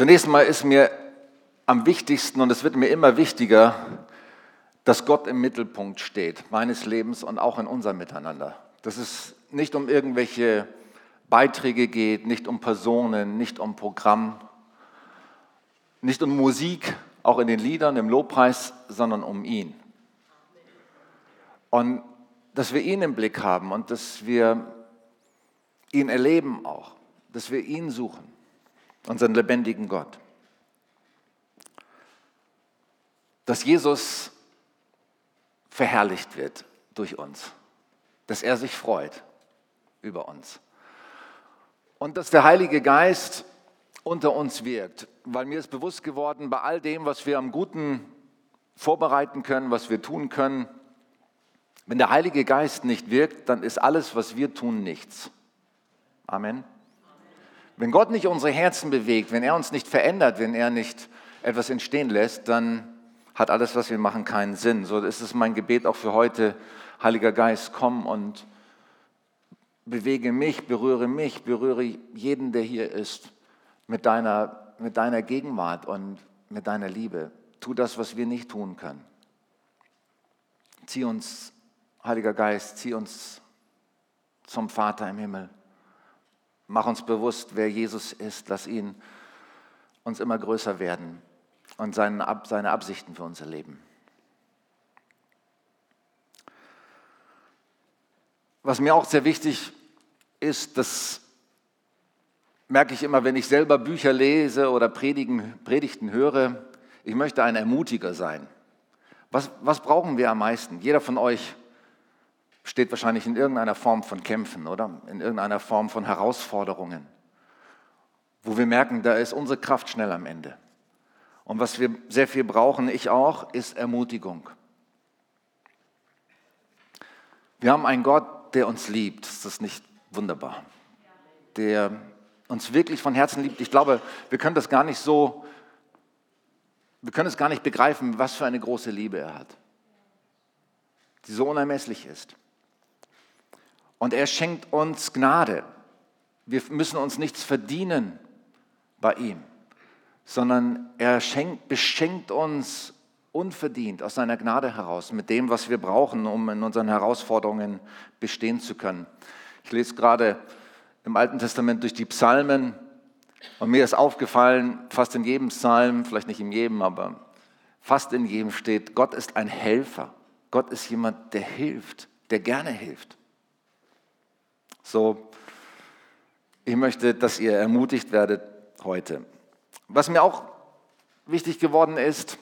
Zunächst mal ist mir am wichtigsten und es wird mir immer wichtiger, dass Gott im Mittelpunkt steht, meines Lebens und auch in unserem Miteinander. Dass es nicht um irgendwelche Beiträge geht, nicht um Personen, nicht um Programm, nicht um Musik, auch in den Liedern, im Lobpreis, sondern um ihn. Und dass wir ihn im Blick haben und dass wir ihn erleben auch, dass wir ihn suchen, unseren lebendigen Gott. Dass Jesus verherrlicht wird durch uns, dass er sich freut über uns und dass der Heilige Geist unter uns wirkt, weil mir ist bewusst geworden, bei all dem, was wir am Guten vorbereiten können, was wir tun können, wenn der Heilige Geist nicht wirkt, dann ist alles, was wir tun, nichts. Amen. Wenn Gott nicht unsere Herzen bewegt, wenn er uns nicht verändert, wenn er nicht etwas entstehen lässt, dann hat alles, was wir machen, keinen Sinn. So ist es mein Gebet auch für heute. Heiliger Geist, komm und bewege mich, berühre mich, berühre jeden, der hier ist, mit deiner, mit deiner Gegenwart und mit deiner Liebe. Tu das, was wir nicht tun können. Zieh uns, Heiliger Geist, zieh uns zum Vater im Himmel. Mach uns bewusst, wer Jesus ist. Lass ihn uns immer größer werden und seine, Absichten für unser Leben. Was mir auch sehr wichtig ist, das merke ich immer, wenn ich selber Bücher lese oder Predigen, Predigten höre, ich möchte ein Ermutiger sein. Was, was brauchen wir am meisten? Jeder von euch steht wahrscheinlich in irgendeiner Form von Kämpfen oder in irgendeiner Form von Herausforderungen, wo wir merken, da ist unsere Kraft schnell am Ende. Und was wir sehr viel brauchen, ich auch, ist Ermutigung. Wir haben einen Gott, der uns liebt. Ist das nicht wunderbar? Der uns wirklich von Herzen liebt. Ich glaube, wir können das gar nicht so, wir können es gar nicht begreifen, was für eine große Liebe er hat, die so unermesslich ist. Und er schenkt uns Gnade. Wir müssen uns nichts verdienen bei ihm sondern er schenkt, beschenkt uns unverdient aus seiner Gnade heraus mit dem, was wir brauchen, um in unseren Herausforderungen bestehen zu können. Ich lese gerade im Alten Testament durch die Psalmen und mir ist aufgefallen, fast in jedem Psalm, vielleicht nicht in jedem, aber fast in jedem steht, Gott ist ein Helfer. Gott ist jemand, der hilft, der gerne hilft. So, ich möchte, dass ihr ermutigt werdet heute. Was mir auch wichtig geworden ist,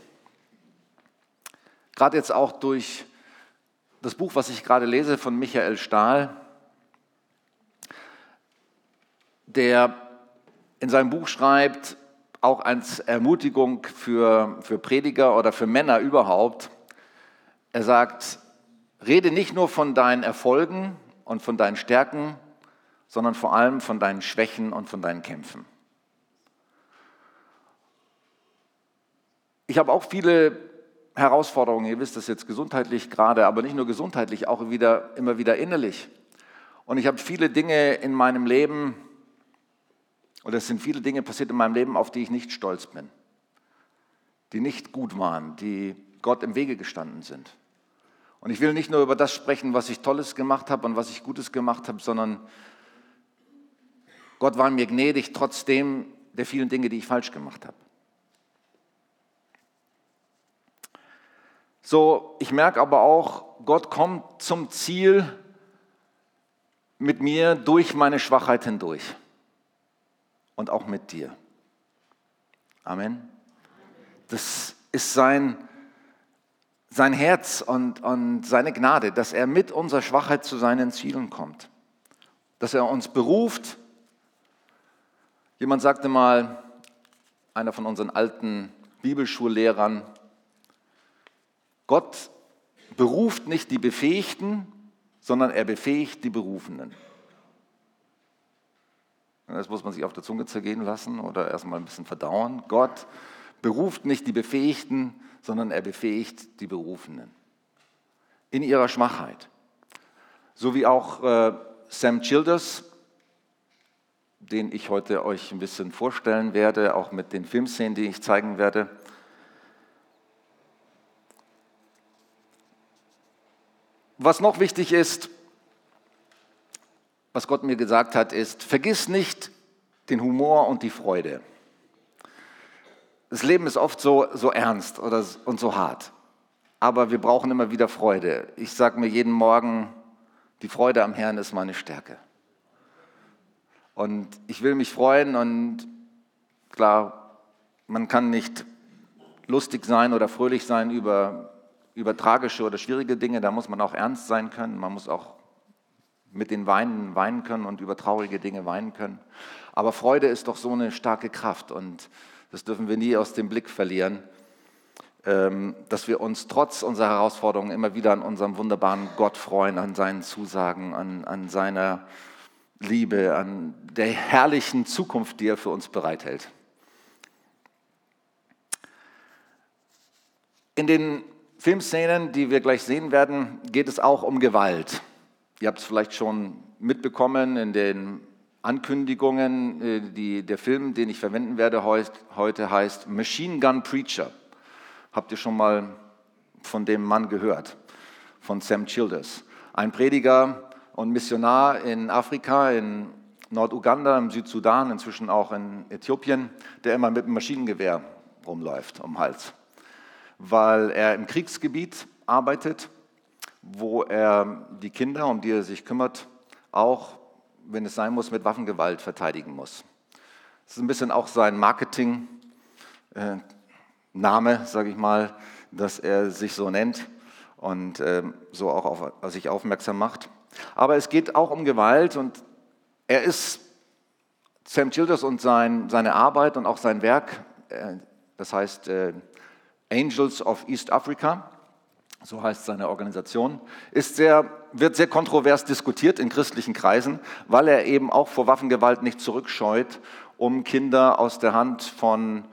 gerade jetzt auch durch das Buch, was ich gerade lese von Michael Stahl, der in seinem Buch schreibt, auch als Ermutigung für, für Prediger oder für Männer überhaupt, er sagt, rede nicht nur von deinen Erfolgen und von deinen Stärken, sondern vor allem von deinen Schwächen und von deinen Kämpfen. Ich habe auch viele Herausforderungen, ihr wisst das jetzt gesundheitlich gerade, aber nicht nur gesundheitlich, auch wieder, immer wieder innerlich. Und ich habe viele Dinge in meinem Leben, oder es sind viele Dinge passiert in meinem Leben, auf die ich nicht stolz bin, die nicht gut waren, die Gott im Wege gestanden sind. Und ich will nicht nur über das sprechen, was ich Tolles gemacht habe und was ich Gutes gemacht habe, sondern Gott war mir gnädig trotzdem der vielen Dinge, die ich falsch gemacht habe. So, ich merke aber auch, Gott kommt zum Ziel mit mir durch meine Schwachheit hindurch und auch mit dir. Amen. Das ist sein, sein Herz und, und seine Gnade, dass er mit unserer Schwachheit zu seinen Zielen kommt. Dass er uns beruft. Jemand sagte mal, einer von unseren alten Bibelschullehrern, Gott beruft nicht die Befähigten, sondern er befähigt die Berufenen. Das muss man sich auf der Zunge zergehen lassen oder erstmal ein bisschen verdauern. Gott beruft nicht die Befähigten, sondern er befähigt die Berufenen. In ihrer Schwachheit. So wie auch äh, Sam Childers den ich heute euch ein bisschen vorstellen werde, auch mit den Filmszenen, die ich zeigen werde. Was noch wichtig ist, was Gott mir gesagt hat, ist, vergiss nicht den Humor und die Freude. Das Leben ist oft so, so ernst oder, und so hart, aber wir brauchen immer wieder Freude. Ich sage mir jeden Morgen, die Freude am Herrn ist meine Stärke. Und ich will mich freuen und klar, man kann nicht lustig sein oder fröhlich sein über, über tragische oder schwierige Dinge, da muss man auch ernst sein können, man muss auch mit den Weinen weinen können und über traurige Dinge weinen können. Aber Freude ist doch so eine starke Kraft und das dürfen wir nie aus dem Blick verlieren, ähm, dass wir uns trotz unserer Herausforderungen immer wieder an unserem wunderbaren Gott freuen, an seinen Zusagen, an, an seiner Liebe, an der herrlichen Zukunft, die er für uns bereithält. In den Filmszenen, die wir gleich sehen werden, geht es auch um Gewalt. Ihr habt es vielleicht schon mitbekommen in den Ankündigungen. Äh, die, der Film, den ich verwenden werde heute, heißt Machine Gun Preacher. Habt ihr schon mal von dem Mann gehört? Von Sam Childers. Ein Prediger und Missionar in Afrika, in Norduganda, im Südsudan, inzwischen auch in Äthiopien, der immer mit einem Maschinengewehr rumläuft um den Hals, weil er im Kriegsgebiet arbeitet wo er die Kinder, um die er sich kümmert, auch, wenn es sein muss, mit Waffengewalt verteidigen muss. Das ist ein bisschen auch sein Marketing-Name, äh, sage ich mal, dass er sich so nennt und ähm, so auch auf, auf sich aufmerksam macht. Aber es geht auch um Gewalt und er ist Sam Childers und sein, seine Arbeit und auch sein Werk, äh, das heißt äh, Angels of East Africa, so heißt seine Organisation, ist sehr, wird sehr kontrovers diskutiert in christlichen Kreisen, weil er eben auch vor Waffengewalt nicht zurückscheut, um Kinder aus der Hand, von,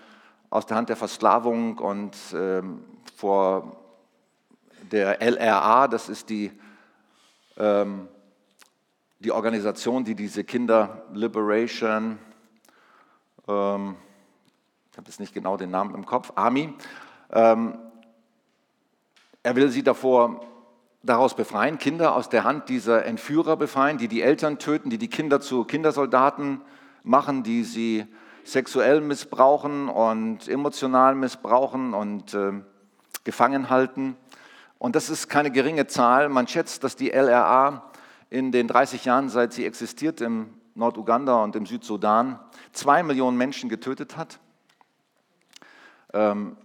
aus der, Hand der Versklavung und ähm, vor der LRA, das ist die, ähm, die Organisation, die diese Kinder Liberation, ähm, ich habe jetzt nicht genau den Namen im Kopf, Army, ähm, er will sie davor daraus befreien, Kinder aus der Hand dieser Entführer befreien, die die Eltern töten, die die Kinder zu Kindersoldaten machen, die sie sexuell missbrauchen und emotional missbrauchen und äh, gefangen halten. Und das ist keine geringe Zahl. Man schätzt, dass die LRA in den 30 Jahren, seit sie existiert, im Norduganda und im Südsudan, zwei Millionen Menschen getötet hat. Ähm,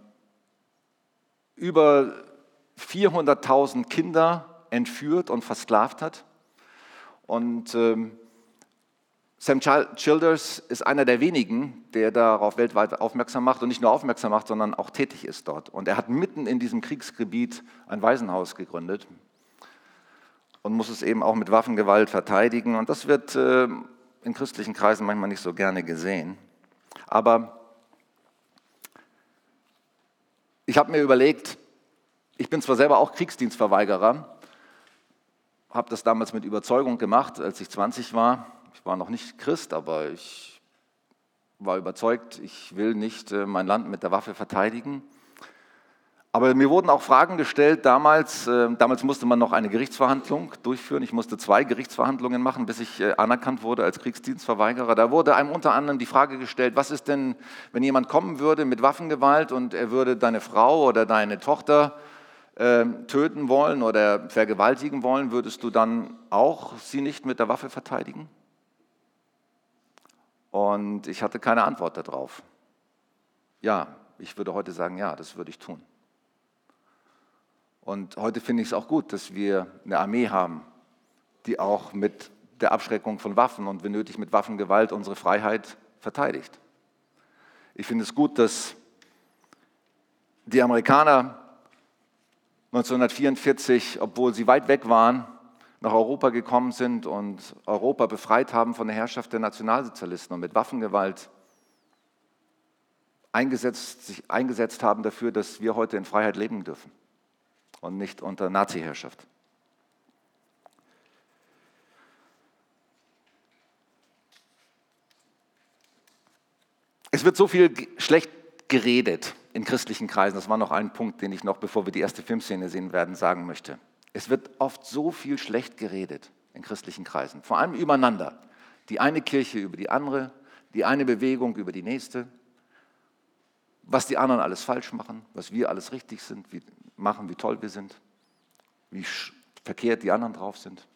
über 400.000 Kinder entführt und versklavt hat. Und ähm, Sam Childers ist einer der wenigen, der darauf weltweit aufmerksam macht und nicht nur aufmerksam macht, sondern auch tätig ist dort. Und er hat mitten in diesem Kriegsgebiet ein Waisenhaus gegründet und muss es eben auch mit Waffengewalt verteidigen. Und das wird äh, in christlichen Kreisen manchmal nicht so gerne gesehen. Aber ich habe mir überlegt, ich bin zwar selber auch Kriegsdienstverweigerer, habe das damals mit Überzeugung gemacht, als ich 20 war. Ich war noch nicht Christ, aber ich war überzeugt, ich will nicht äh, mein Land mit der Waffe verteidigen. Aber mir wurden auch Fragen gestellt damals. Äh, damals musste man noch eine Gerichtsverhandlung durchführen. Ich musste zwei Gerichtsverhandlungen machen, bis ich äh, anerkannt wurde als Kriegsdienstverweigerer. Da wurde einem unter anderem die Frage gestellt, was ist denn, wenn jemand kommen würde mit Waffengewalt und er würde deine Frau oder deine Tochter ähm, töten wollen oder vergewaltigen wollen, würdest du dann auch sie nicht mit der Waffe verteidigen? Und ich hatte keine Antwort darauf. Ja, ich würde heute sagen, ja, das würde ich tun. Und heute finde ich es auch gut, dass wir eine Armee haben, die auch mit der Abschreckung von Waffen und wenn nötig mit Waffengewalt unsere Freiheit verteidigt. Ich finde es gut, dass die Amerikaner 1944, obwohl sie weit weg waren, nach Europa gekommen sind und Europa befreit haben von der Herrschaft der Nationalsozialisten und mit Waffengewalt eingesetzt, sich eingesetzt haben dafür, dass wir heute in Freiheit leben dürfen und nicht unter Nazi-Herrschaft. Es wird so viel schlecht geredet in christlichen Kreisen. Das war noch ein Punkt, den ich noch, bevor wir die erste Filmszene sehen werden, sagen möchte. Es wird oft so viel schlecht geredet in christlichen Kreisen, vor allem übereinander. Die eine Kirche über die andere, die eine Bewegung über die nächste, was die anderen alles falsch machen, was wir alles richtig sind, wie, machen, wie toll wir sind, wie verkehrt die anderen drauf sind.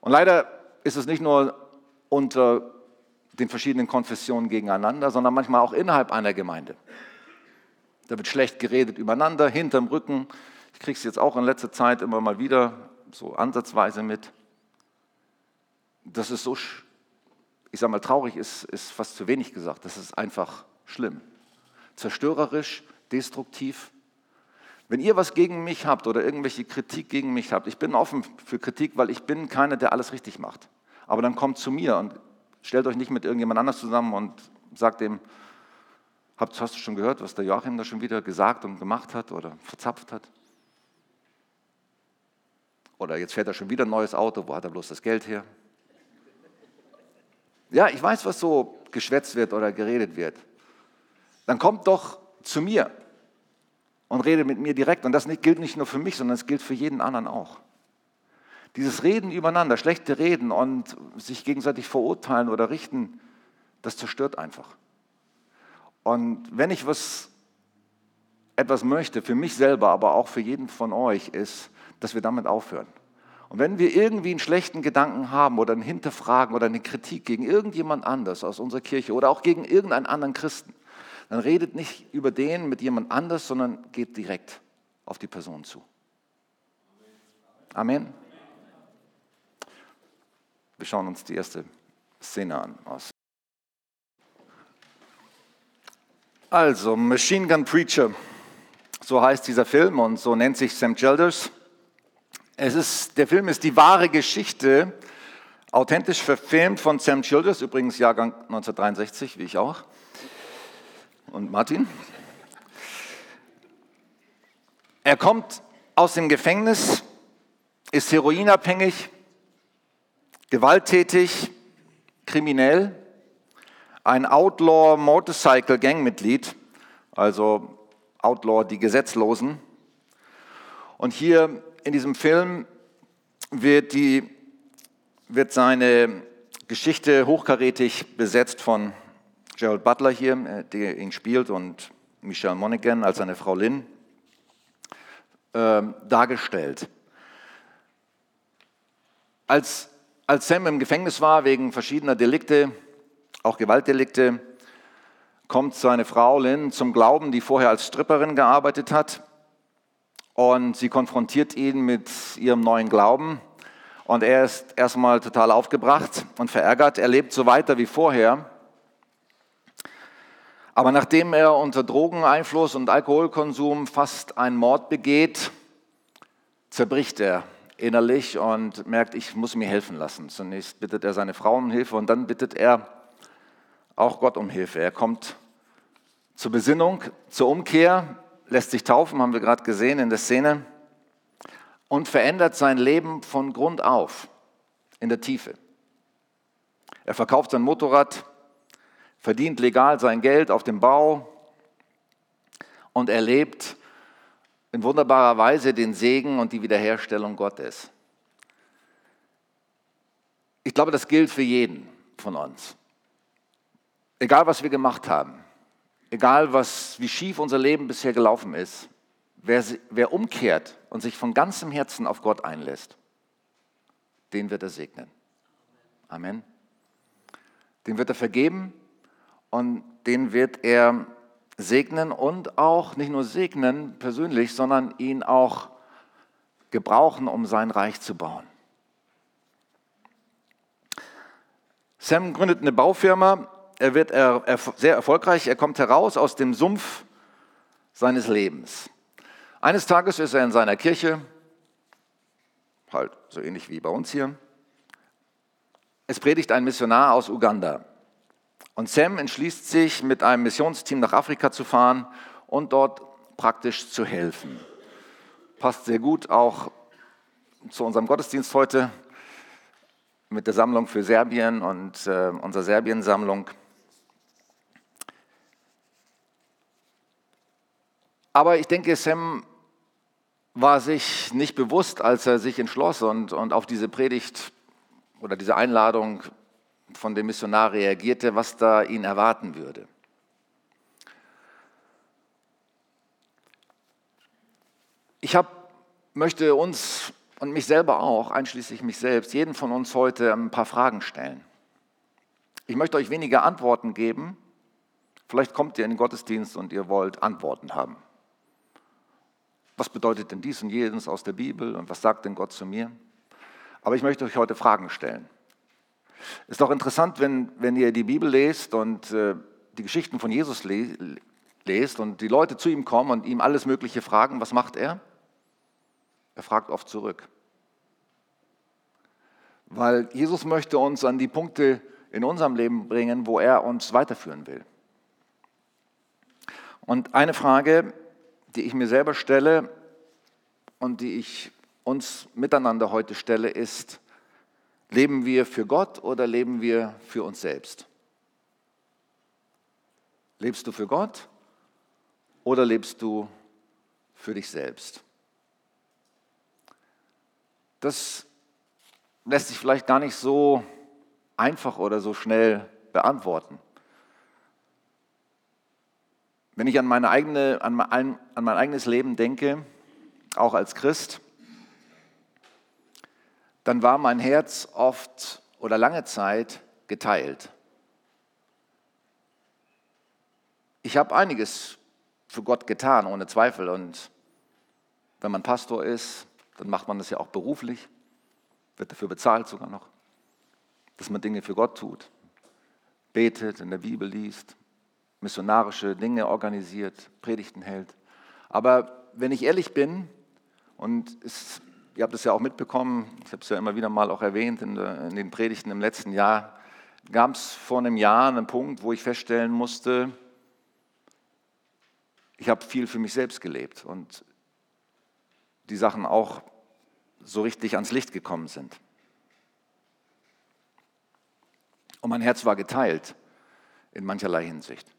Und leider ist es nicht nur unter den verschiedenen Konfessionen gegeneinander, sondern manchmal auch innerhalb einer Gemeinde. Da wird schlecht geredet übereinander, hinterm Rücken. Ich kriege es jetzt auch in letzter Zeit immer mal wieder so ansatzweise mit. Das ist so, ich sage mal, traurig ist, ist fast zu wenig gesagt. Das ist einfach schlimm. Zerstörerisch, destruktiv. Wenn ihr was gegen mich habt oder irgendwelche Kritik gegen mich habt, ich bin offen für Kritik, weil ich bin keiner, der alles richtig macht. Aber dann kommt zu mir und stellt euch nicht mit irgendjemand anders zusammen und sagt dem, hast du schon gehört, was der Joachim da schon wieder gesagt und gemacht hat oder verzapft hat? Oder jetzt fährt er schon wieder ein neues Auto, wo hat er bloß das Geld her? Ja, ich weiß, was so geschwätzt wird oder geredet wird. Dann kommt doch zu mir und redet mit mir direkt. Und das gilt nicht nur für mich, sondern es gilt für jeden anderen auch. Dieses Reden übereinander, schlechte Reden und sich gegenseitig verurteilen oder richten, das zerstört einfach. Und wenn ich was, etwas möchte, für mich selber, aber auch für jeden von euch, ist, dass wir damit aufhören. Und wenn wir irgendwie einen schlechten Gedanken haben oder ein Hinterfragen oder eine Kritik gegen irgendjemand anders aus unserer Kirche oder auch gegen irgendeinen anderen Christen, dann redet nicht über den mit jemand anders, sondern geht direkt auf die Person zu. Amen. Wir schauen uns die erste Szene an. Also, Machine Gun Preacher, so heißt dieser Film und so nennt sich Sam Childers. Es ist, der Film ist die wahre Geschichte, authentisch verfilmt von Sam Childers, übrigens Jahrgang 1963, wie ich auch. Und Martin. Er kommt aus dem Gefängnis, ist heroinabhängig, gewalttätig, kriminell, ein Outlaw Motorcycle Gangmitglied, also Outlaw die Gesetzlosen. Und hier in diesem Film wird, die, wird seine Geschichte hochkarätig besetzt von Gerald Butler hier, äh, der ihn spielt, und Michelle Monaghan als seine Frau Lynn äh, dargestellt. Als, als Sam im Gefängnis war wegen verschiedener Delikte, auch Gewaltdelikte, kommt seine Frau Lynn zum Glauben, die vorher als Stripperin gearbeitet hat und sie konfrontiert ihn mit ihrem neuen Glauben und er ist erstmal total aufgebracht und verärgert. Er lebt so weiter wie vorher. Aber nachdem er unter Drogeneinfluss und Alkoholkonsum fast einen Mord begeht, zerbricht er innerlich und merkt, ich muss mir helfen lassen. Zunächst bittet er seine Frau um Hilfe und dann bittet er auch Gott um Hilfe. Er kommt zur Besinnung, zur Umkehr lässt sich taufen, haben wir gerade gesehen in der Szene, und verändert sein Leben von Grund auf, in der Tiefe. Er verkauft sein Motorrad, verdient legal sein Geld auf dem Bau und erlebt in wunderbarer Weise den Segen und die Wiederherstellung Gottes. Ich glaube, das gilt für jeden von uns. Egal, was wir gemacht haben, egal was, wie schief unser Leben bisher gelaufen ist, wer, wer umkehrt und sich von ganzem Herzen auf Gott einlässt, den wird er segnen. Amen. Den wird er vergeben und den wird er segnen und auch nicht nur segnen persönlich, sondern ihn auch gebrauchen, um sein Reich zu bauen. Sam gründet eine Baufirma er wird sehr erfolgreich, er kommt heraus aus dem Sumpf seines Lebens. Eines Tages ist er in seiner Kirche, halt so ähnlich wie bei uns hier. Es predigt ein Missionar aus Uganda. Und Sam entschließt sich, mit einem Missionsteam nach Afrika zu fahren und dort praktisch zu helfen. Passt sehr gut auch zu unserem Gottesdienst heute mit der Sammlung für Serbien und äh, unserer Serbien-Sammlung. Aber ich denke, Sam war sich nicht bewusst, als er sich entschloss und, und auf diese Predigt oder diese Einladung von dem Missionar reagierte, was da ihn erwarten würde. Ich hab, möchte uns und mich selber auch, einschließlich mich selbst, jeden von uns heute ein paar Fragen stellen. Ich möchte euch weniger Antworten geben. Vielleicht kommt ihr in den Gottesdienst und ihr wollt Antworten haben. Was bedeutet denn dies und jenes aus der Bibel und was sagt denn Gott zu mir? Aber ich möchte euch heute Fragen stellen. Ist doch interessant, wenn, wenn ihr die Bibel lest und äh, die Geschichten von Jesus le lest und die Leute zu ihm kommen und ihm alles Mögliche fragen, was macht er? Er fragt oft zurück. Weil Jesus möchte uns an die Punkte in unserem Leben bringen, wo er uns weiterführen will. Und eine Frage, die ich mir selber stelle und die ich uns miteinander heute stelle, ist, leben wir für Gott oder leben wir für uns selbst? Lebst du für Gott oder lebst du für dich selbst? Das lässt sich vielleicht gar nicht so einfach oder so schnell beantworten. Wenn ich an, meine eigene, an, mein, an mein eigenes Leben denke, auch als Christ, dann war mein Herz oft oder lange Zeit geteilt. Ich habe einiges für Gott getan, ohne Zweifel. Und wenn man Pastor ist, dann macht man das ja auch beruflich, wird dafür bezahlt sogar noch, dass man Dinge für Gott tut, betet, in der Bibel liest, missionarische Dinge organisiert, Predigten hält. Aber wenn ich ehrlich bin, und es, ihr habt es ja auch mitbekommen, ich habe es ja immer wieder mal auch erwähnt in, in den Predigten im letzten Jahr, gab es vor einem Jahr einen Punkt, wo ich feststellen musste, ich habe viel für mich selbst gelebt und die Sachen auch so richtig ans Licht gekommen sind. Und mein Herz war geteilt in mancherlei Hinsicht.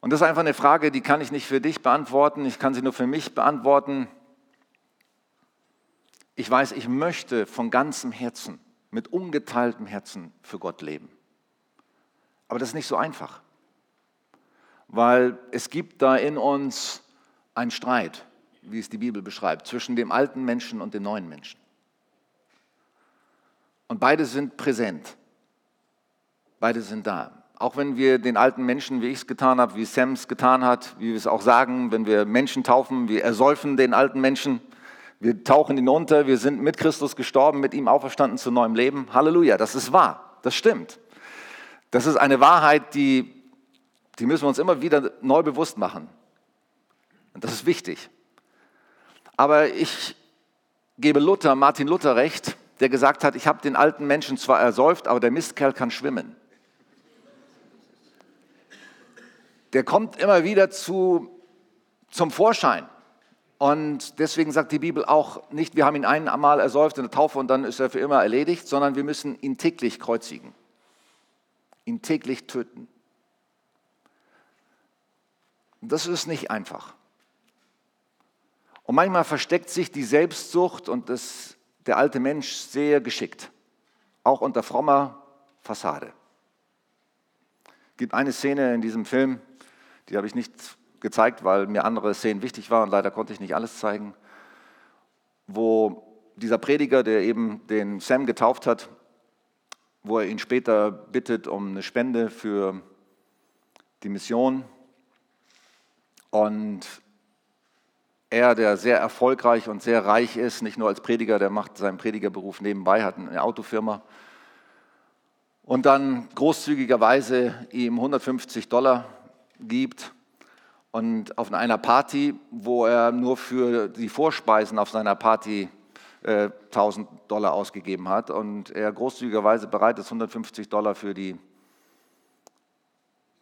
Und das ist einfach eine Frage, die kann ich nicht für dich beantworten, ich kann sie nur für mich beantworten. Ich weiß, ich möchte von ganzem Herzen, mit ungeteiltem Herzen für Gott leben. Aber das ist nicht so einfach, weil es gibt da in uns einen Streit, wie es die Bibel beschreibt, zwischen dem alten Menschen und dem neuen Menschen. Und beide sind präsent. Beide sind da. Auch wenn wir den alten Menschen, wie ich es getan habe, wie Sam es getan hat, wie wir es auch sagen, wenn wir Menschen taufen, wir ersäufen den alten Menschen, wir tauchen ihn unter, wir sind mit Christus gestorben, mit ihm auferstanden zu neuem Leben. Halleluja, das ist wahr, das stimmt. Das ist eine Wahrheit, die, die müssen wir uns immer wieder neu bewusst machen. Und das ist wichtig. Aber ich gebe Luther, Martin Luther recht, der gesagt hat, ich habe den alten Menschen zwar ersäuft, aber der Mistkerl kann schwimmen. der kommt immer wieder zu, zum Vorschein. Und deswegen sagt die Bibel auch nicht, wir haben ihn einmal ersäuft in der Taufe und dann ist er für immer erledigt, sondern wir müssen ihn täglich kreuzigen, ihn täglich töten. Das ist nicht einfach. Und manchmal versteckt sich die Selbstsucht und das, der alte Mensch sehr geschickt, auch unter frommer Fassade. Es gibt eine Szene in diesem Film, die habe ich nicht gezeigt, weil mir andere Szenen wichtig waren. Leider konnte ich nicht alles zeigen. Wo dieser Prediger, der eben den Sam getauft hat, wo er ihn später bittet um eine Spende für die Mission. Und er, der sehr erfolgreich und sehr reich ist, nicht nur als Prediger, der macht seinen Predigerberuf nebenbei, hat eine Autofirma. Und dann großzügigerweise ihm 150 Dollar gibt und auf einer Party, wo er nur für die Vorspeisen auf seiner Party äh, 1000 Dollar ausgegeben hat und er großzügigerweise bereit ist, 150 Dollar für die,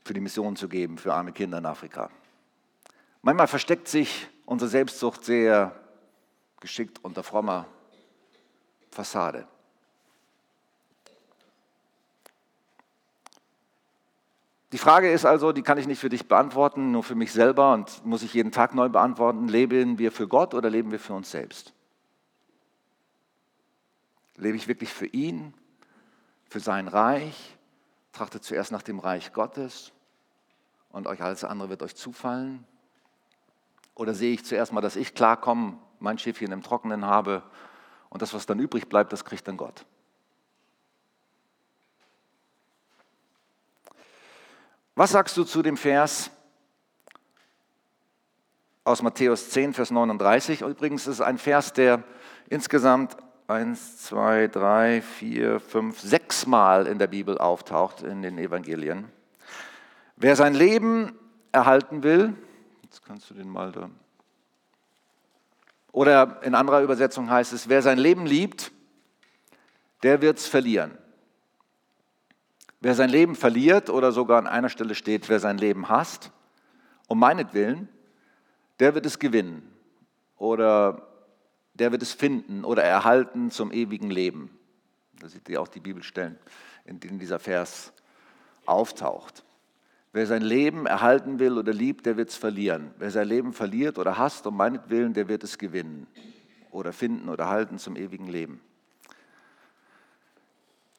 für die Mission zu geben, für arme Kinder in Afrika. Manchmal versteckt sich unsere Selbstsucht sehr geschickt unter frommer Fassade. Die Frage ist also, die kann ich nicht für dich beantworten, nur für mich selber und muss ich jeden Tag neu beantworten. Leben wir für Gott oder leben wir für uns selbst? Lebe ich wirklich für ihn, für sein Reich? Trachtet zuerst nach dem Reich Gottes und euch alles andere wird euch zufallen? Oder sehe ich zuerst mal, dass ich klarkomme, mein Schiffchen im Trockenen habe und das, was dann übrig bleibt, das kriegt dann Gott? Was sagst du zu dem Vers aus Matthäus 10, Vers 39? Übrigens ist es ein Vers, der insgesamt eins, zwei, drei, vier, fünf, sechs Mal in der Bibel auftaucht, in den Evangelien. Wer sein Leben erhalten will, jetzt kannst du den mal da. Oder in anderer Übersetzung heißt es, wer sein Leben liebt, der wird es verlieren. Wer sein Leben verliert oder sogar an einer Stelle steht, wer sein Leben hasst, um meinetwillen, der wird es gewinnen oder der wird es finden oder erhalten zum ewigen Leben. Da seht ihr auch die Bibelstellen, in denen dieser Vers auftaucht. Wer sein Leben erhalten will oder liebt, der wird es verlieren. Wer sein Leben verliert oder hasst um meinetwillen, der wird es gewinnen oder finden oder halten zum ewigen Leben.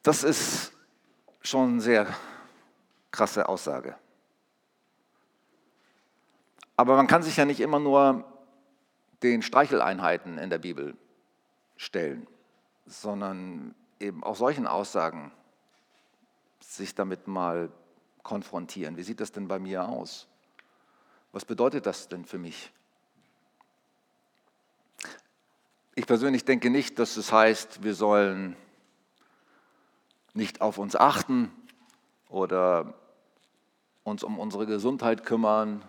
Das ist schon eine sehr krasse Aussage. Aber man kann sich ja nicht immer nur den Streicheleinheiten in der Bibel stellen, sondern eben auch solchen Aussagen sich damit mal konfrontieren. Wie sieht das denn bei mir aus? Was bedeutet das denn für mich? Ich persönlich denke nicht, dass es heißt, wir sollen nicht auf uns achten oder uns um unsere Gesundheit kümmern.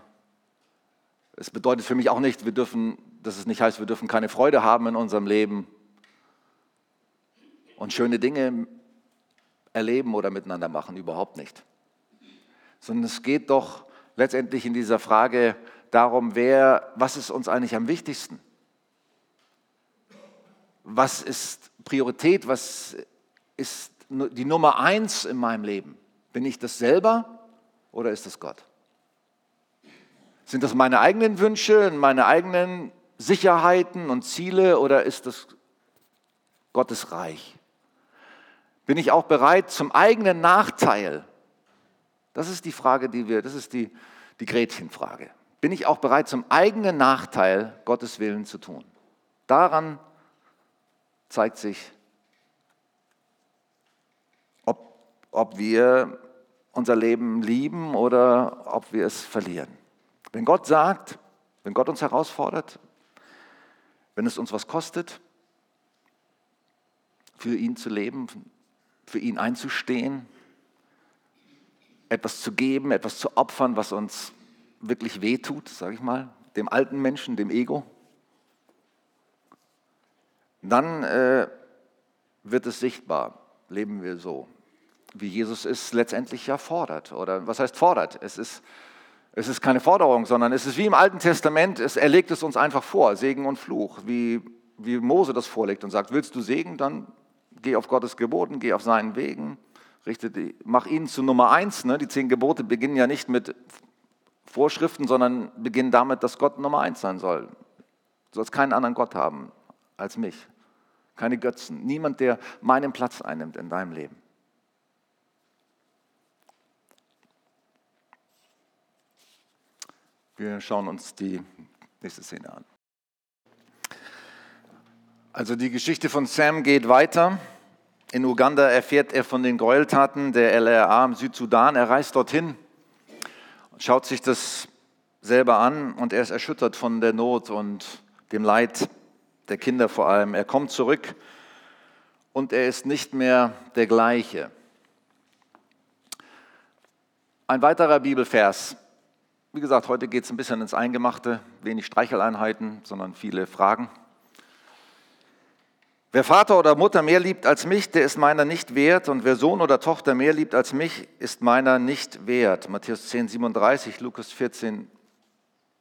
Es bedeutet für mich auch nicht, wir dürfen, dass es nicht heißt, wir dürfen keine Freude haben in unserem Leben und schöne Dinge erleben oder miteinander machen, überhaupt nicht. Sondern es geht doch letztendlich in dieser Frage darum, wer, was ist uns eigentlich am wichtigsten? Was ist Priorität? Was ist die Nummer eins in meinem Leben? Bin ich das selber oder ist das Gott? Sind das meine eigenen Wünsche, meine eigenen Sicherheiten und Ziele oder ist das Gottes Reich? Bin ich auch bereit zum eigenen Nachteil? Das ist die Frage, die wir, das ist die, die Gretchenfrage. Bin ich auch bereit zum eigenen Nachteil Gottes Willen zu tun? Daran zeigt sich ob wir unser Leben lieben oder ob wir es verlieren. Wenn Gott sagt, wenn Gott uns herausfordert, wenn es uns was kostet, für ihn zu leben, für ihn einzustehen, etwas zu geben, etwas zu opfern, was uns wirklich wehtut, sage ich mal, dem alten Menschen, dem Ego, dann äh, wird es sichtbar, leben wir so wie Jesus es letztendlich ja fordert. Oder was heißt fordert? Es ist, es ist keine Forderung, sondern es ist wie im Alten Testament, es, er legt es uns einfach vor, Segen und Fluch, wie, wie Mose das vorlegt und sagt, willst du Segen, dann geh auf Gottes Geboten, geh auf seinen Wegen, richte die, mach ihn zu Nummer eins. Ne? Die zehn Gebote beginnen ja nicht mit Vorschriften, sondern beginnen damit, dass Gott Nummer eins sein soll. Du sollst keinen anderen Gott haben als mich. Keine Götzen. Niemand, der meinen Platz einnimmt in deinem Leben. Wir schauen uns die nächste Szene an. Also die Geschichte von Sam geht weiter. In Uganda erfährt er von den Gräueltaten der LRA im Südsudan. Er reist dorthin schaut sich das selber an und er ist erschüttert von der Not und dem Leid der Kinder vor allem. Er kommt zurück und er ist nicht mehr der gleiche. Ein weiterer Bibelvers wie gesagt, heute geht es ein bisschen ins Eingemachte, wenig Streicheleinheiten, sondern viele Fragen. Wer Vater oder Mutter mehr liebt als mich, der ist meiner nicht wert. Und wer Sohn oder Tochter mehr liebt als mich, ist meiner nicht wert. Matthäus 10, 37, Lukas 14,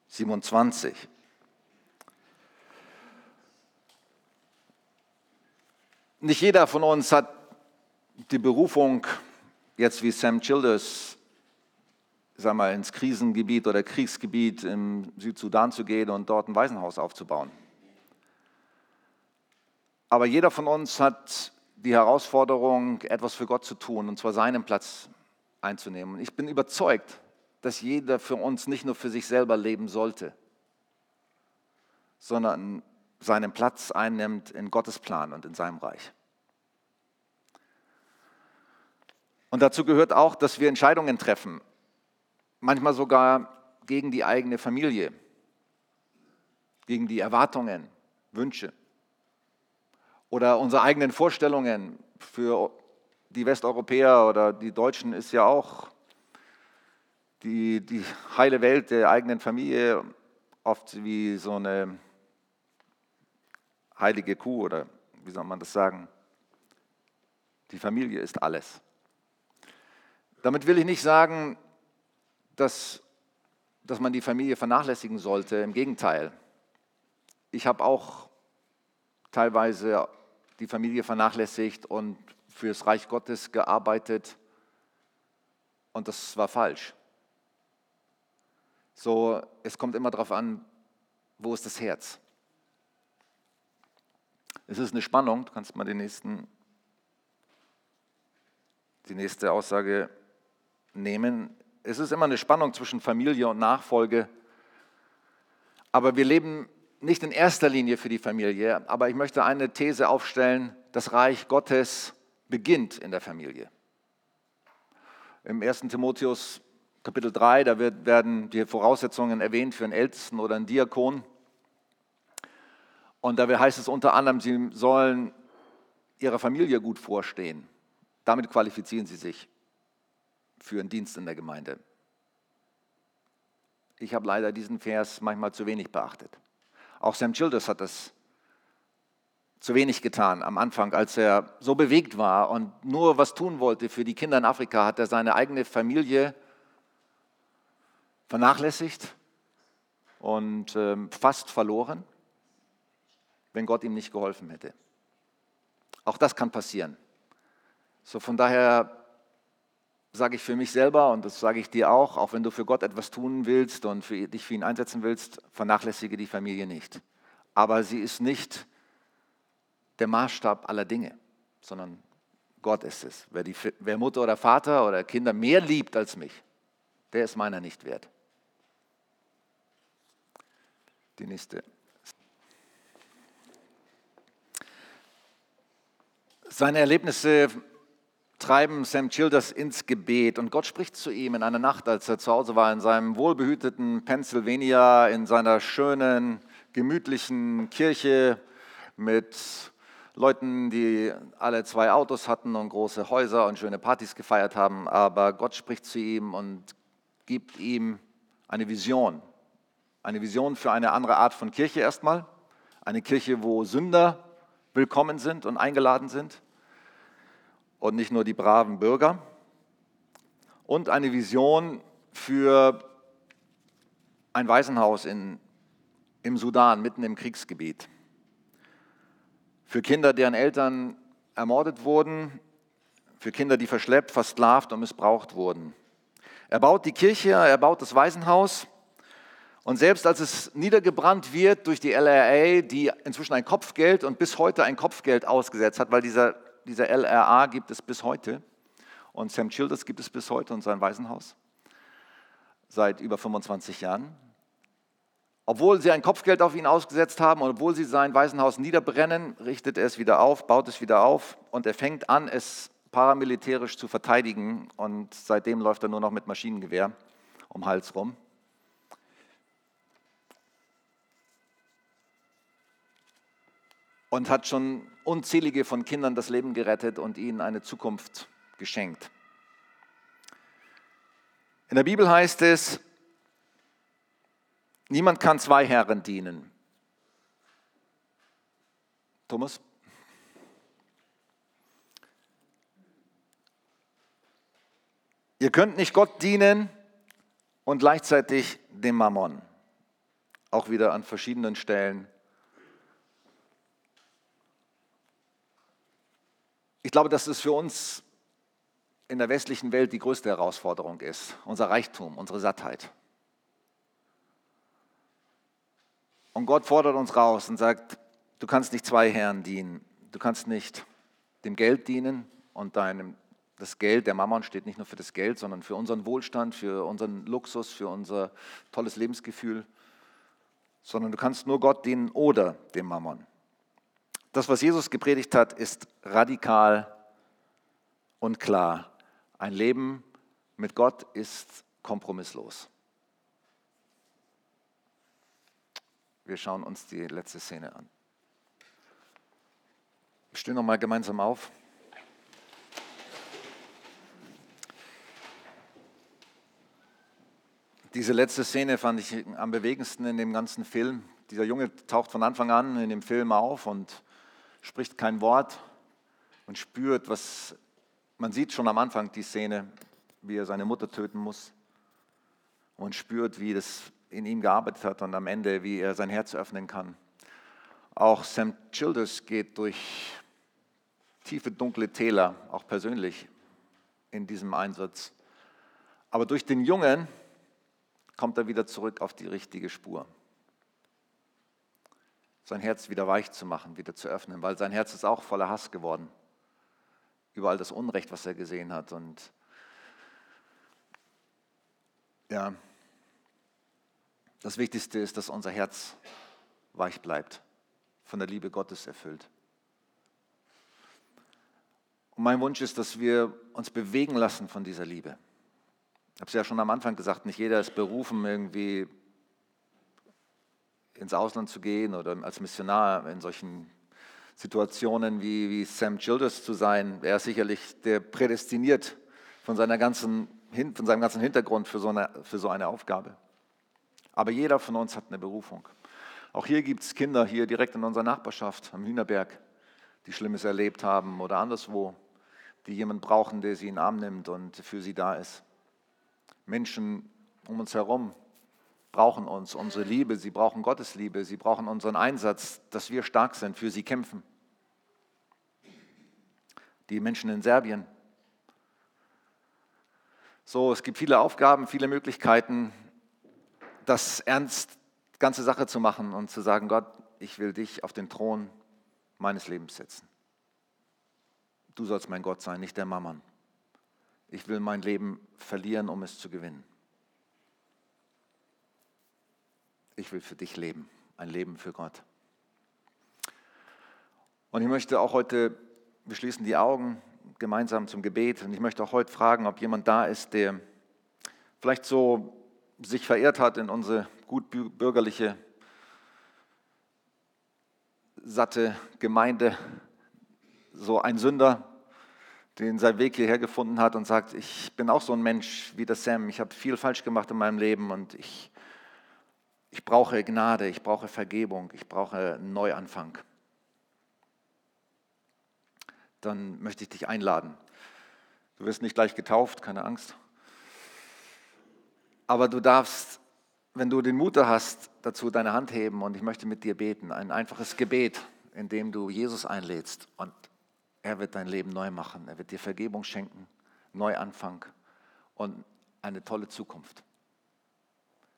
27. Nicht jeder von uns hat die Berufung, jetzt wie Sam Childers sag mal, ins Krisengebiet oder Kriegsgebiet im Südsudan zu gehen und dort ein Waisenhaus aufzubauen. Aber jeder von uns hat die Herausforderung, etwas für Gott zu tun, und zwar seinen Platz einzunehmen. Und ich bin überzeugt, dass jeder für uns nicht nur für sich selber leben sollte, sondern seinen Platz einnimmt in Gottes Plan und in seinem Reich. Und dazu gehört auch, dass wir Entscheidungen treffen, manchmal sogar gegen die eigene Familie, gegen die Erwartungen, Wünsche oder unsere eigenen Vorstellungen. Für die Westeuropäer oder die Deutschen ist ja auch die, die heile Welt der eigenen Familie oft wie so eine heilige Kuh oder wie soll man das sagen? Die Familie ist alles. Damit will ich nicht sagen, dass, dass man die Familie vernachlässigen sollte. Im Gegenteil. Ich habe auch teilweise die Familie vernachlässigt und fürs Reich Gottes gearbeitet und das war falsch. So, es kommt immer darauf an, wo ist das Herz? Es ist eine Spannung, du kannst mal den nächsten, die nächste Aussage nehmen. Es ist immer eine Spannung zwischen Familie und Nachfolge, aber wir leben nicht in erster Linie für die Familie, aber ich möchte eine These aufstellen, das Reich Gottes beginnt in der Familie. Im 1. Timotheus Kapitel 3, da wird, werden die Voraussetzungen erwähnt für einen Ältesten oder einen Diakon. Und da heißt es unter anderem, sie sollen ihrer Familie gut vorstehen. Damit qualifizieren sie sich für einen Dienst in der Gemeinde. Ich habe leider diesen Vers manchmal zu wenig beachtet. Auch Sam Childers hat das zu wenig getan am Anfang, als er so bewegt war und nur was tun wollte für die Kinder in Afrika, hat er seine eigene Familie vernachlässigt und ähm, fast verloren, wenn Gott ihm nicht geholfen hätte. Auch das kann passieren. So von daher sage ich für mich selber und das sage ich dir auch, auch wenn du für Gott etwas tun willst und für, dich für ihn einsetzen willst, vernachlässige die Familie nicht. Aber sie ist nicht der Maßstab aller Dinge, sondern Gott ist es. Wer, die, wer Mutter oder Vater oder Kinder mehr liebt als mich, der ist meiner nicht wert. Die nächste. Seine Erlebnisse treiben Sam Childers ins Gebet und Gott spricht zu ihm in einer Nacht, als er zu Hause war, in seinem wohlbehüteten Pennsylvania, in seiner schönen, gemütlichen Kirche mit Leuten, die alle zwei Autos hatten und große Häuser und schöne Partys gefeiert haben. Aber Gott spricht zu ihm und gibt ihm eine Vision. Eine Vision für eine andere Art von Kirche erstmal. Eine Kirche, wo Sünder willkommen sind und eingeladen sind und nicht nur die braven Bürger. Und eine Vision für ein Waisenhaus in, im Sudan, mitten im Kriegsgebiet. Für Kinder, deren Eltern ermordet wurden, für Kinder, die verschleppt, versklavt und missbraucht wurden. Er baut die Kirche, er baut das Waisenhaus. Und selbst als es niedergebrannt wird durch die LRA, die inzwischen ein Kopfgeld und bis heute ein Kopfgeld ausgesetzt hat, weil dieser dieser LRA gibt es bis heute und Sam Childers gibt es bis heute und sein Waisenhaus seit über 25 Jahren. Obwohl sie ein Kopfgeld auf ihn ausgesetzt haben und obwohl sie sein Waisenhaus niederbrennen, richtet er es wieder auf, baut es wieder auf und er fängt an, es paramilitärisch zu verteidigen und seitdem läuft er nur noch mit Maschinengewehr um Hals rum. Und hat schon unzählige von Kindern das Leben gerettet und ihnen eine Zukunft geschenkt. In der Bibel heißt es, niemand kann zwei Herren dienen. Thomas? Ihr könnt nicht Gott dienen und gleichzeitig dem Mammon. Auch wieder an verschiedenen Stellen Ich glaube, dass es für uns in der westlichen Welt die größte Herausforderung ist, unser Reichtum, unsere Sattheit. Und Gott fordert uns raus und sagt, du kannst nicht zwei Herren dienen. Du kannst nicht dem Geld dienen und deinem, das Geld, der Mammon steht nicht nur für das Geld, sondern für unseren Wohlstand, für unseren Luxus, für unser tolles Lebensgefühl, sondern du kannst nur Gott dienen oder dem Mammon. Das, was Jesus gepredigt hat, ist radikal und klar. Ein Leben mit Gott ist kompromisslos. Wir schauen uns die letzte Szene an. Wir stehen nochmal gemeinsam auf. Diese letzte Szene fand ich am bewegendsten in dem ganzen Film. Dieser Junge taucht von Anfang an in dem Film auf und spricht kein Wort und spürt, was man sieht schon am Anfang die Szene, wie er seine Mutter töten muss und spürt, wie das in ihm gearbeitet hat und am Ende, wie er sein Herz öffnen kann. Auch Sam Childers geht durch tiefe, dunkle Täler, auch persönlich in diesem Einsatz. Aber durch den Jungen kommt er wieder zurück auf die richtige Spur. Sein Herz wieder weich zu machen, wieder zu öffnen, weil sein Herz ist auch voller Hass geworden. Überall das Unrecht, was er gesehen hat. Und ja, das Wichtigste ist, dass unser Herz weich bleibt, von der Liebe Gottes erfüllt. Und mein Wunsch ist, dass wir uns bewegen lassen von dieser Liebe. Ich habe es ja schon am Anfang gesagt, nicht jeder ist berufen, irgendwie ins Ausland zu gehen oder als Missionar in solchen Situationen wie, wie Sam Childers zu sein. Er ist sicherlich der prädestiniert von, seiner ganzen, von seinem ganzen Hintergrund für so, eine, für so eine Aufgabe. Aber jeder von uns hat eine Berufung. Auch hier gibt es Kinder, hier direkt in unserer Nachbarschaft am Hühnerberg, die Schlimmes erlebt haben oder anderswo, die jemanden brauchen, der sie in den Arm nimmt und für sie da ist. Menschen um uns herum brauchen uns, unsere Liebe, sie brauchen Gottes Liebe, sie brauchen unseren Einsatz, dass wir stark sind, für sie kämpfen. Die Menschen in Serbien. So, es gibt viele Aufgaben, viele Möglichkeiten, das ernst, ganze Sache zu machen und zu sagen, Gott, ich will dich auf den Thron meines Lebens setzen. Du sollst mein Gott sein, nicht der Mammon. Ich will mein Leben verlieren, um es zu gewinnen. Ich will für dich leben, ein Leben für Gott. Und ich möchte auch heute, wir schließen die Augen gemeinsam zum Gebet und ich möchte auch heute fragen, ob jemand da ist, der vielleicht so sich verirrt hat in unsere gut bürgerliche, satte Gemeinde, so ein Sünder, den seinen Weg hierher gefunden hat und sagt, ich bin auch so ein Mensch wie der Sam, ich habe viel falsch gemacht in meinem Leben und ich, ich brauche Gnade, ich brauche Vergebung, ich brauche einen Neuanfang. Dann möchte ich dich einladen. Du wirst nicht gleich getauft, keine Angst. Aber du darfst, wenn du den Mut hast, dazu deine Hand heben und ich möchte mit dir beten. Ein einfaches Gebet, in dem du Jesus einlädst und er wird dein Leben neu machen. Er wird dir Vergebung schenken, Neuanfang und eine tolle Zukunft.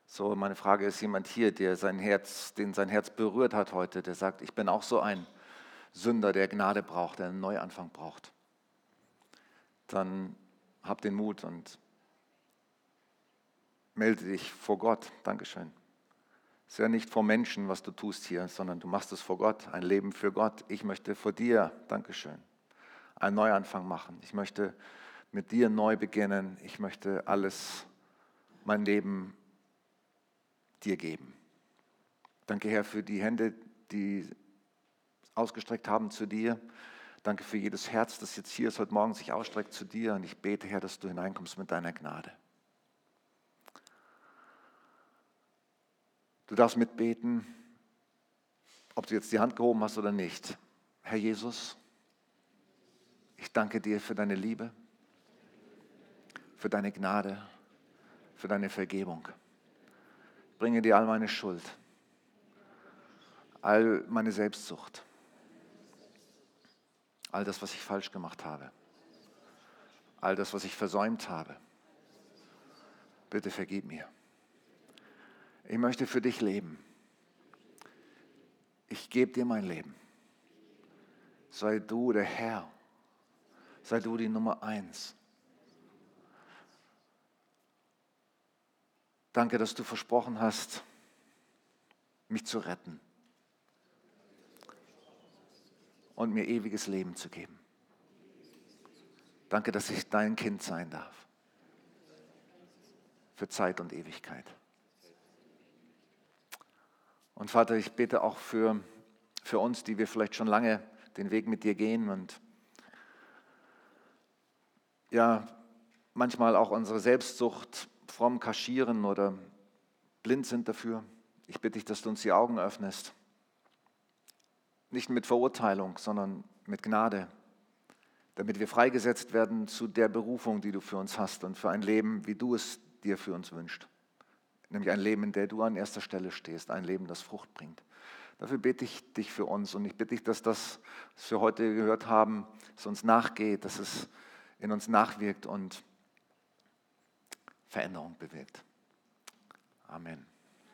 So, meine Frage ist jemand hier, der sein Herz, den sein Herz berührt hat heute, der sagt, ich bin auch so ein Sünder, der Gnade braucht, der einen Neuanfang braucht. Dann hab den Mut und melde dich vor Gott. Dankeschön. Es ist ja nicht vor Menschen, was du tust hier, sondern du machst es vor Gott, ein Leben für Gott. Ich möchte vor dir, Dankeschön, einen Neuanfang machen. Ich möchte mit dir neu beginnen. Ich möchte alles, mein Leben dir geben. Danke, Herr, für die Hände, die ausgestreckt haben zu dir. Danke für jedes Herz, das jetzt hier ist, heute Morgen sich ausstreckt zu dir. Und ich bete, Herr, dass du hineinkommst mit deiner Gnade. Du darfst mitbeten, ob du jetzt die Hand gehoben hast oder nicht. Herr Jesus, ich danke dir für deine Liebe, für deine Gnade, für deine Vergebung. Bringe dir all meine Schuld, all meine Selbstsucht, all das, was ich falsch gemacht habe, all das, was ich versäumt habe. Bitte vergib mir. Ich möchte für dich leben. Ich gebe dir mein Leben. Sei du der Herr. Sei du die Nummer eins. Danke, dass du versprochen hast, mich zu retten und mir ewiges Leben zu geben. Danke, dass ich dein Kind sein darf. Für Zeit und Ewigkeit. Und Vater, ich bete auch für, für uns, die wir vielleicht schon lange den Weg mit dir gehen und ja, manchmal auch unsere Selbstsucht fromm kaschieren oder blind sind dafür. Ich bitte dich, dass du uns die Augen öffnest. Nicht mit Verurteilung, sondern mit Gnade, damit wir freigesetzt werden zu der Berufung, die du für uns hast und für ein Leben, wie du es dir für uns wünschst. Nämlich ein Leben, in dem du an erster Stelle stehst, ein Leben, das Frucht bringt. Dafür bitte ich dich für uns und ich bitte dich, dass das, was wir heute gehört haben, es uns nachgeht, dass es in uns nachwirkt und Veränderung bewirkt. Amen.